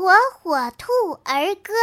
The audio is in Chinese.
火火兔儿歌。